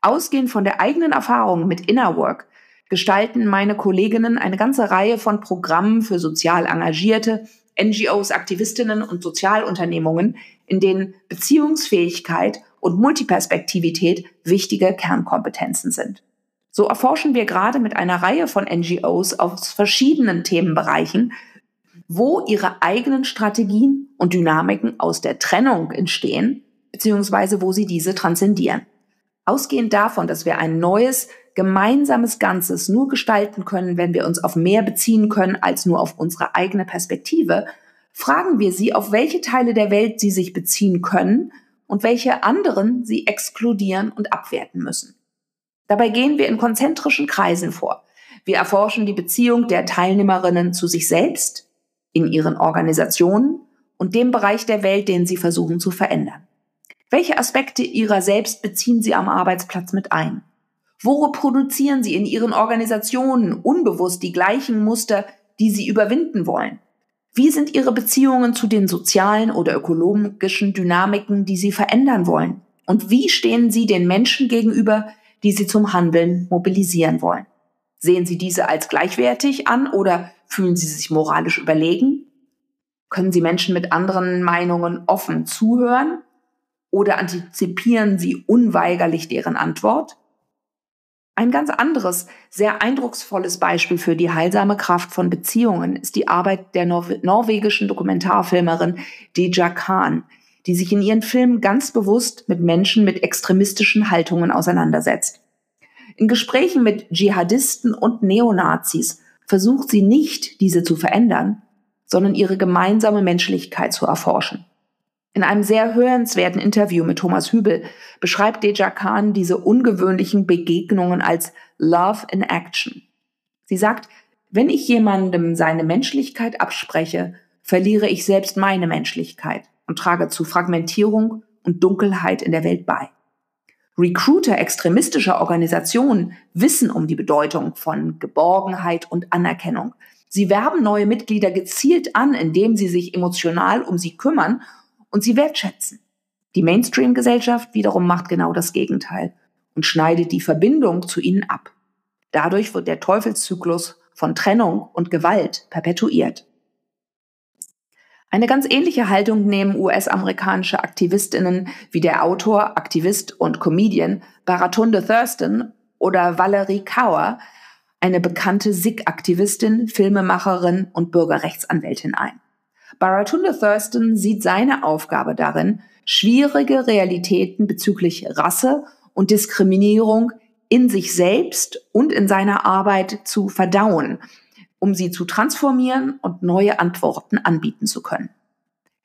Ausgehend von der eigenen Erfahrung mit Inner Work gestalten meine Kolleginnen eine ganze Reihe von Programmen für sozial engagierte NGOs, Aktivistinnen und Sozialunternehmungen, in denen Beziehungsfähigkeit und Multiperspektivität wichtige Kernkompetenzen sind. So erforschen wir gerade mit einer Reihe von NGOs aus verschiedenen Themenbereichen, wo ihre eigenen Strategien und Dynamiken aus der Trennung entstehen, beziehungsweise wo sie diese transzendieren. Ausgehend davon, dass wir ein neues, gemeinsames Ganzes nur gestalten können, wenn wir uns auf mehr beziehen können als nur auf unsere eigene Perspektive, fragen wir sie, auf welche Teile der Welt sie sich beziehen können und welche anderen sie exkludieren und abwerten müssen. Dabei gehen wir in konzentrischen Kreisen vor. Wir erforschen die Beziehung der Teilnehmerinnen zu sich selbst, in ihren Organisationen und dem Bereich der Welt, den sie versuchen zu verändern. Welche Aspekte ihrer selbst beziehen sie am Arbeitsplatz mit ein? Wo reproduzieren sie in ihren Organisationen unbewusst die gleichen Muster, die sie überwinden wollen? Wie sind ihre Beziehungen zu den sozialen oder ökologischen Dynamiken, die sie verändern wollen? Und wie stehen sie den Menschen gegenüber, die sie zum Handeln mobilisieren wollen. Sehen Sie diese als gleichwertig an oder fühlen Sie sich moralisch überlegen? Können Sie Menschen mit anderen Meinungen offen zuhören oder antizipieren Sie unweigerlich deren Antwort? Ein ganz anderes, sehr eindrucksvolles Beispiel für die heilsame Kraft von Beziehungen ist die Arbeit der Nor norwegischen Dokumentarfilmerin Deja Khan, die sich in ihren Filmen ganz bewusst mit Menschen mit extremistischen Haltungen auseinandersetzt. In Gesprächen mit Dschihadisten und Neonazis versucht sie nicht, diese zu verändern, sondern ihre gemeinsame Menschlichkeit zu erforschen. In einem sehr hörenswerten Interview mit Thomas Hübel beschreibt Deja Khan diese ungewöhnlichen Begegnungen als Love in Action. Sie sagt, wenn ich jemandem seine Menschlichkeit abspreche, verliere ich selbst meine Menschlichkeit und trage zu Fragmentierung und Dunkelheit in der Welt bei. Recruiter extremistischer Organisationen wissen um die Bedeutung von Geborgenheit und Anerkennung. Sie werben neue Mitglieder gezielt an, indem sie sich emotional um sie kümmern und sie wertschätzen. Die Mainstream-Gesellschaft wiederum macht genau das Gegenteil und schneidet die Verbindung zu ihnen ab. Dadurch wird der Teufelszyklus von Trennung und Gewalt perpetuiert. Eine ganz ähnliche Haltung nehmen US-amerikanische Aktivistinnen wie der Autor, Aktivist und Comedian Baratunde Thurston oder Valerie Kauer, eine bekannte Sikh-Aktivistin, Filmemacherin und Bürgerrechtsanwältin ein. Baratunde Thurston sieht seine Aufgabe darin, schwierige Realitäten bezüglich Rasse und Diskriminierung in sich selbst und in seiner Arbeit zu verdauen um sie zu transformieren und neue Antworten anbieten zu können.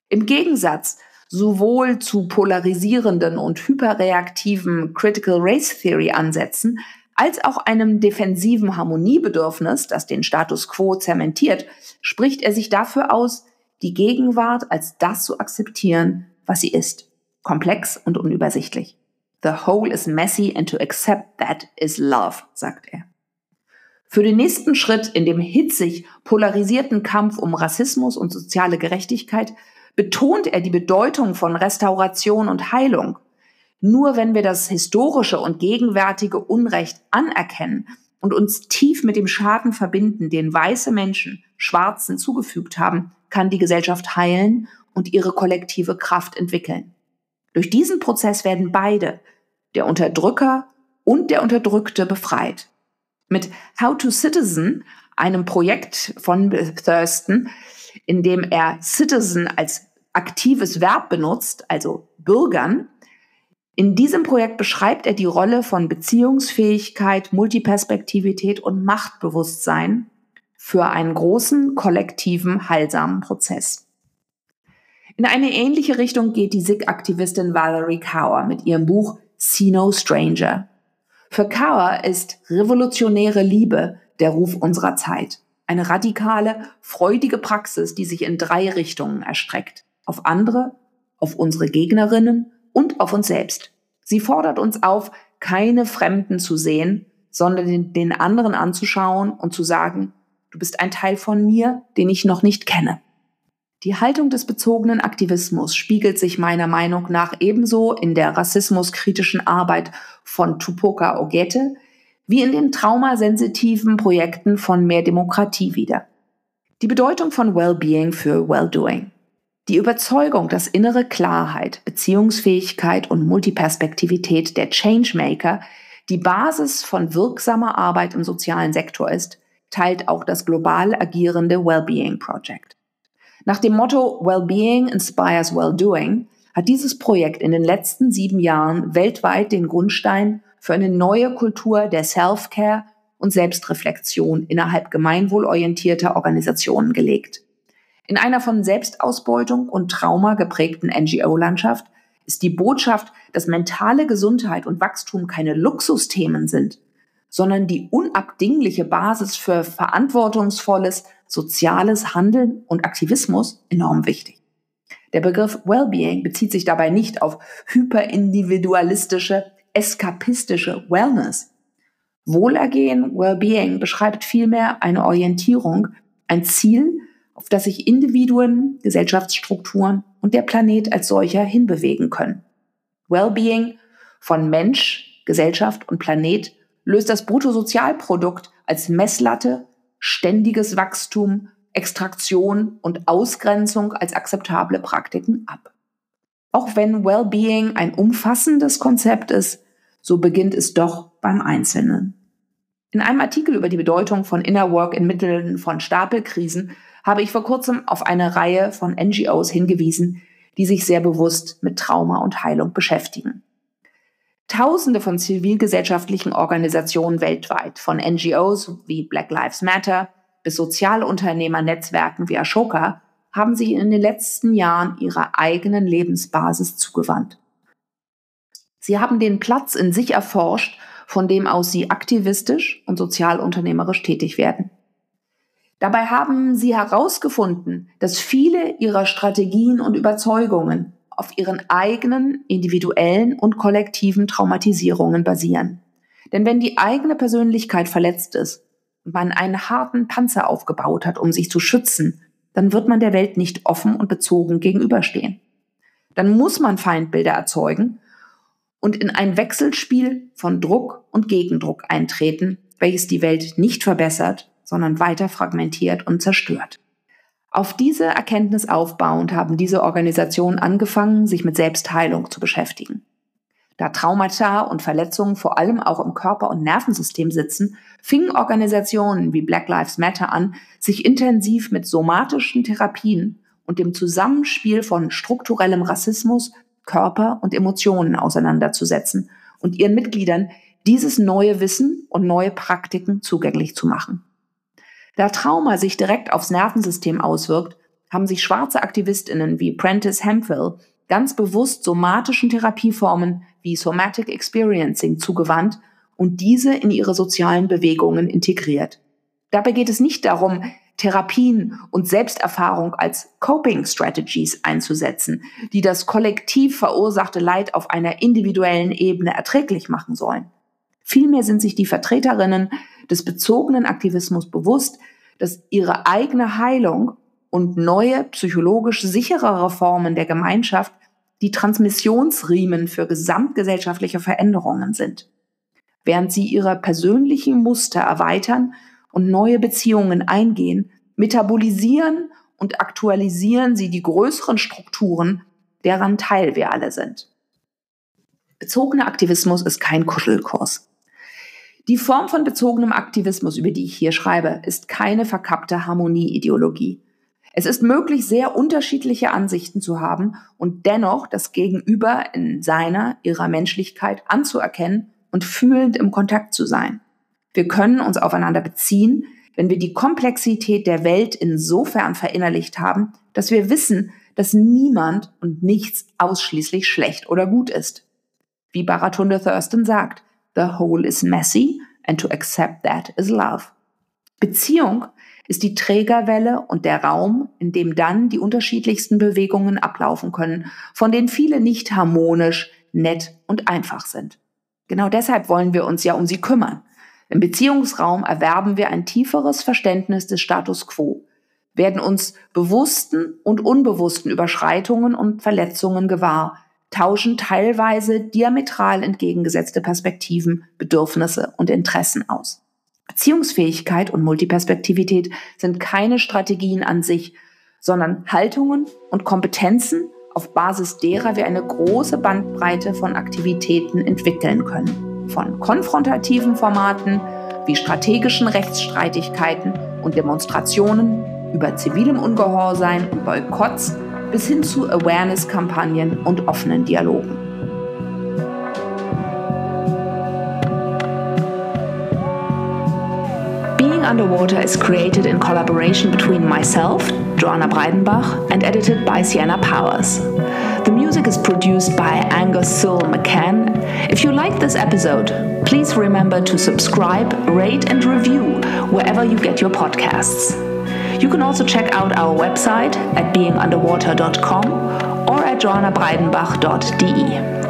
Im Gegensatz sowohl zu polarisierenden und hyperreaktiven Critical Race Theory Ansätzen als auch einem defensiven Harmoniebedürfnis, das den Status quo zementiert, spricht er sich dafür aus, die Gegenwart als das zu akzeptieren, was sie ist. Komplex und unübersichtlich. The whole is messy and to accept that is love, sagt er. Für den nächsten Schritt in dem hitzig polarisierten Kampf um Rassismus und soziale Gerechtigkeit betont er die Bedeutung von Restauration und Heilung. Nur wenn wir das historische und gegenwärtige Unrecht anerkennen und uns tief mit dem Schaden verbinden, den weiße Menschen Schwarzen zugefügt haben, kann die Gesellschaft heilen und ihre kollektive Kraft entwickeln. Durch diesen Prozess werden beide, der Unterdrücker und der Unterdrückte, befreit. Mit How to Citizen, einem Projekt von Thurston, in dem er Citizen als aktives Verb benutzt, also Bürgern, in diesem Projekt beschreibt er die Rolle von Beziehungsfähigkeit, Multiperspektivität und Machtbewusstsein für einen großen, kollektiven, heilsamen Prozess. In eine ähnliche Richtung geht die SIG-Aktivistin Valerie Kaur mit ihrem Buch See No Stranger. Für Kaur ist revolutionäre Liebe der Ruf unserer Zeit. Eine radikale, freudige Praxis, die sich in drei Richtungen erstreckt. Auf andere, auf unsere Gegnerinnen und auf uns selbst. Sie fordert uns auf, keine Fremden zu sehen, sondern den anderen anzuschauen und zu sagen, du bist ein Teil von mir, den ich noch nicht kenne. Die Haltung des bezogenen Aktivismus spiegelt sich meiner Meinung nach ebenso in der rassismuskritischen Arbeit von Tupoka Ogette wie in den traumasensitiven Projekten von Mehr Demokratie wider. Die Bedeutung von Wellbeing für Welldoing. Die Überzeugung, dass innere Klarheit, Beziehungsfähigkeit und Multiperspektivität der Changemaker die Basis von wirksamer Arbeit im sozialen Sektor ist, teilt auch das global agierende Wellbeing Project. Nach dem Motto Wellbeing inspires Welldoing hat dieses Projekt in den letzten sieben Jahren weltweit den Grundstein für eine neue Kultur der Self-Care und Selbstreflexion innerhalb gemeinwohlorientierter Organisationen gelegt. In einer von Selbstausbeutung und Trauma geprägten NGO-Landschaft ist die Botschaft, dass mentale Gesundheit und Wachstum keine Luxusthemen sind, sondern die unabdingliche Basis für verantwortungsvolles soziales Handeln und Aktivismus enorm wichtig. Der Begriff Wellbeing bezieht sich dabei nicht auf hyperindividualistische, eskapistische Wellness. Wohlergehen, Wellbeing beschreibt vielmehr eine Orientierung, ein Ziel, auf das sich Individuen, Gesellschaftsstrukturen und der Planet als solcher hinbewegen können. Wellbeing von Mensch, Gesellschaft und Planet löst das Bruttosozialprodukt als Messlatte, ständiges Wachstum, Extraktion und Ausgrenzung als akzeptable Praktiken ab. Auch wenn Wellbeing ein umfassendes Konzept ist, so beginnt es doch beim Einzelnen. In einem Artikel über die Bedeutung von Inner Work in Mitteln von Stapelkrisen habe ich vor kurzem auf eine Reihe von NGOs hingewiesen, die sich sehr bewusst mit Trauma und Heilung beschäftigen. Tausende von zivilgesellschaftlichen Organisationen weltweit, von NGOs wie Black Lives Matter bis Sozialunternehmernetzwerken wie Ashoka, haben sich in den letzten Jahren ihrer eigenen Lebensbasis zugewandt. Sie haben den Platz in sich erforscht, von dem aus sie aktivistisch und sozialunternehmerisch tätig werden. Dabei haben sie herausgefunden, dass viele ihrer Strategien und Überzeugungen auf ihren eigenen individuellen und kollektiven Traumatisierungen basieren. Denn wenn die eigene Persönlichkeit verletzt ist und man einen harten Panzer aufgebaut hat, um sich zu schützen, dann wird man der Welt nicht offen und bezogen gegenüberstehen. Dann muss man Feindbilder erzeugen und in ein Wechselspiel von Druck und Gegendruck eintreten, welches die Welt nicht verbessert, sondern weiter fragmentiert und zerstört. Auf diese Erkenntnis aufbauend haben diese Organisationen angefangen, sich mit Selbstheilung zu beschäftigen. Da Traumata und Verletzungen vor allem auch im Körper- und Nervensystem sitzen, fingen Organisationen wie Black Lives Matter an, sich intensiv mit somatischen Therapien und dem Zusammenspiel von strukturellem Rassismus, Körper und Emotionen auseinanderzusetzen und ihren Mitgliedern dieses neue Wissen und neue Praktiken zugänglich zu machen. Da Trauma sich direkt aufs Nervensystem auswirkt, haben sich schwarze Aktivistinnen wie Prentice Hemphill ganz bewusst somatischen Therapieformen wie Somatic Experiencing zugewandt und diese in ihre sozialen Bewegungen integriert. Dabei geht es nicht darum, Therapien und Selbsterfahrung als Coping Strategies einzusetzen, die das kollektiv verursachte Leid auf einer individuellen Ebene erträglich machen sollen. Vielmehr sind sich die Vertreterinnen des bezogenen Aktivismus bewusst, dass ihre eigene Heilung und neue psychologisch sicherere Formen der Gemeinschaft die Transmissionsriemen für gesamtgesellschaftliche Veränderungen sind. Während sie ihre persönlichen Muster erweitern und neue Beziehungen eingehen, metabolisieren und aktualisieren sie die größeren Strukturen, deren Teil wir alle sind. Bezogener Aktivismus ist kein Kuschelkurs. Die Form von bezogenem Aktivismus, über die ich hier schreibe, ist keine verkappte Harmonieideologie. Es ist möglich, sehr unterschiedliche Ansichten zu haben und dennoch das Gegenüber in seiner, ihrer Menschlichkeit anzuerkennen und fühlend im Kontakt zu sein. Wir können uns aufeinander beziehen, wenn wir die Komplexität der Welt insofern verinnerlicht haben, dass wir wissen, dass niemand und nichts ausschließlich schlecht oder gut ist. Wie Baratunde Thurston sagt, the whole is messy and to accept that is love. Beziehung ist die Trägerwelle und der Raum, in dem dann die unterschiedlichsten Bewegungen ablaufen können, von denen viele nicht harmonisch, nett und einfach sind. Genau deshalb wollen wir uns ja um sie kümmern. Im Beziehungsraum erwerben wir ein tieferes Verständnis des Status quo, werden uns bewussten und unbewussten Überschreitungen und Verletzungen gewahr, tauschen teilweise diametral entgegengesetzte Perspektiven, Bedürfnisse und Interessen aus. Beziehungsfähigkeit und Multiperspektivität sind keine Strategien an sich, sondern Haltungen und Kompetenzen, auf Basis derer wir eine große Bandbreite von Aktivitäten entwickeln können von konfrontativen Formaten wie strategischen Rechtsstreitigkeiten und Demonstrationen über zivilem Ungehorsam und Boykotts bis hin zu Awareness-Kampagnen und offenen Dialogen. Being Underwater is created in collaboration between myself, Joanna Breidenbach, and edited by Sienna Powers. The music is produced by Angus Searle McCann. If you like this episode, please remember to subscribe, rate, and review wherever you get your podcasts. You can also check out our website at beingunderwater.com or at joannabreidenbach.de.